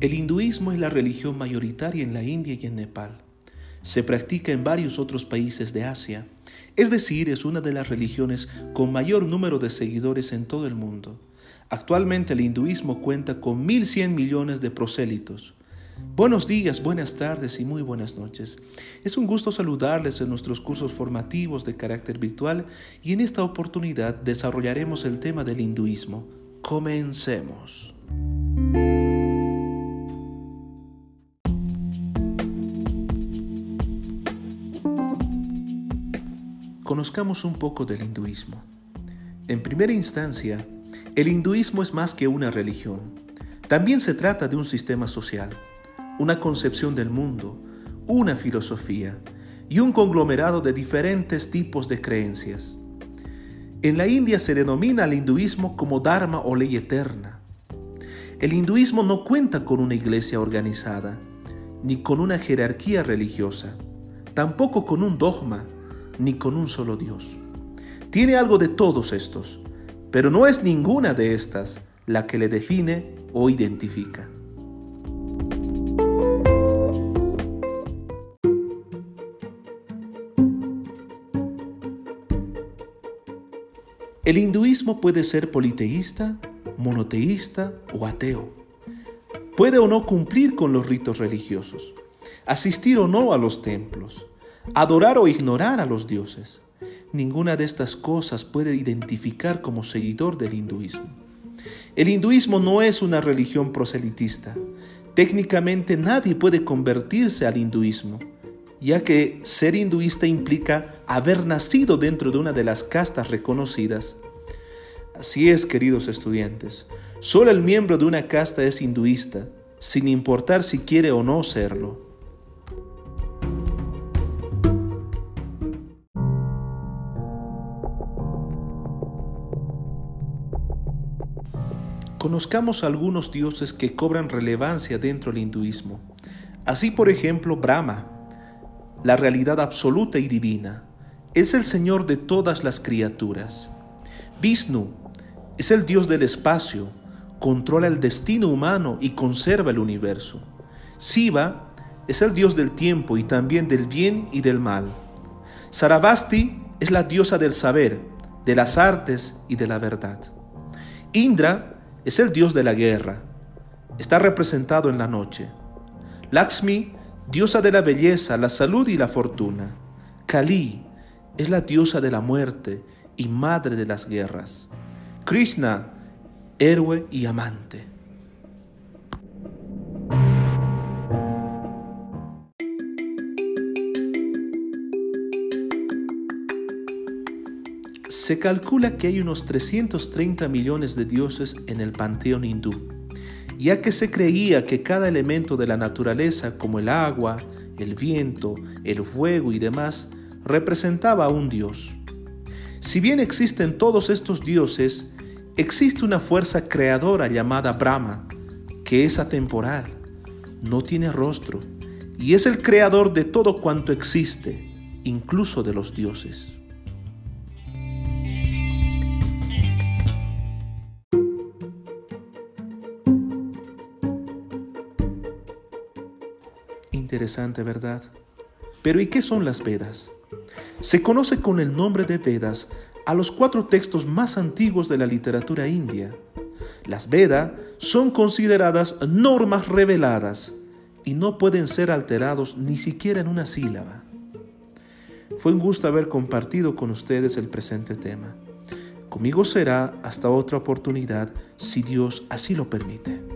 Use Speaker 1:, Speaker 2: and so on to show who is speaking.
Speaker 1: El hinduismo es la religión mayoritaria en la India y en Nepal. Se practica en varios otros países de Asia, es decir, es una de las religiones con mayor número de seguidores en todo el mundo. Actualmente el hinduismo cuenta con 1.100 millones de prosélitos. Buenos días, buenas tardes y muy buenas noches. Es un gusto saludarles en nuestros cursos formativos de carácter virtual y en esta oportunidad desarrollaremos el tema del hinduismo. Comencemos. Conozcamos un poco del hinduismo. En primera instancia, el hinduismo es más que una religión. También se trata de un sistema social, una concepción del mundo, una filosofía y un conglomerado de diferentes tipos de creencias. En la India se denomina al hinduismo como Dharma o ley eterna. El hinduismo no cuenta con una iglesia organizada, ni con una jerarquía religiosa, tampoco con un dogma ni con un solo Dios. Tiene algo de todos estos, pero no es ninguna de estas la que le define o identifica. El hinduismo puede ser politeísta, monoteísta o ateo. Puede o no cumplir con los ritos religiosos, asistir o no a los templos, adorar o ignorar a los dioses. Ninguna de estas cosas puede identificar como seguidor del hinduismo. El hinduismo no es una religión proselitista. Técnicamente nadie puede convertirse al hinduismo, ya que ser hinduista implica haber nacido dentro de una de las castas reconocidas. Así es, queridos estudiantes, solo el miembro de una casta es hinduista, sin importar si quiere o no serlo. Conozcamos algunos dioses que cobran relevancia dentro del hinduismo. Así, por ejemplo, Brahma, la realidad absoluta y divina, es el Señor de todas las criaturas. Vishnu es el Dios del espacio, controla el destino humano y conserva el universo. Siva es el Dios del tiempo y también del bien y del mal. Saravasti es la diosa del saber, de las artes y de la verdad. Indra es el dios de la guerra. Está representado en la noche. Lakshmi, diosa de la belleza, la salud y la fortuna. Kali es la diosa de la muerte y madre de las guerras. Krishna, héroe y amante. Se calcula que hay unos 330 millones de dioses en el panteón hindú, ya que se creía que cada elemento de la naturaleza, como el agua, el viento, el fuego y demás, representaba a un dios. Si bien existen todos estos dioses, existe una fuerza creadora llamada Brahma, que es atemporal, no tiene rostro, y es el creador de todo cuanto existe, incluso de los dioses. Interesante, ¿verdad? Pero ¿y qué son las Vedas? Se conoce con el nombre de Vedas a los cuatro textos más antiguos de la literatura india. Las Vedas son consideradas normas reveladas y no pueden ser alterados ni siquiera en una sílaba. Fue un gusto haber compartido con ustedes el presente tema. Conmigo será hasta otra oportunidad si Dios así lo permite.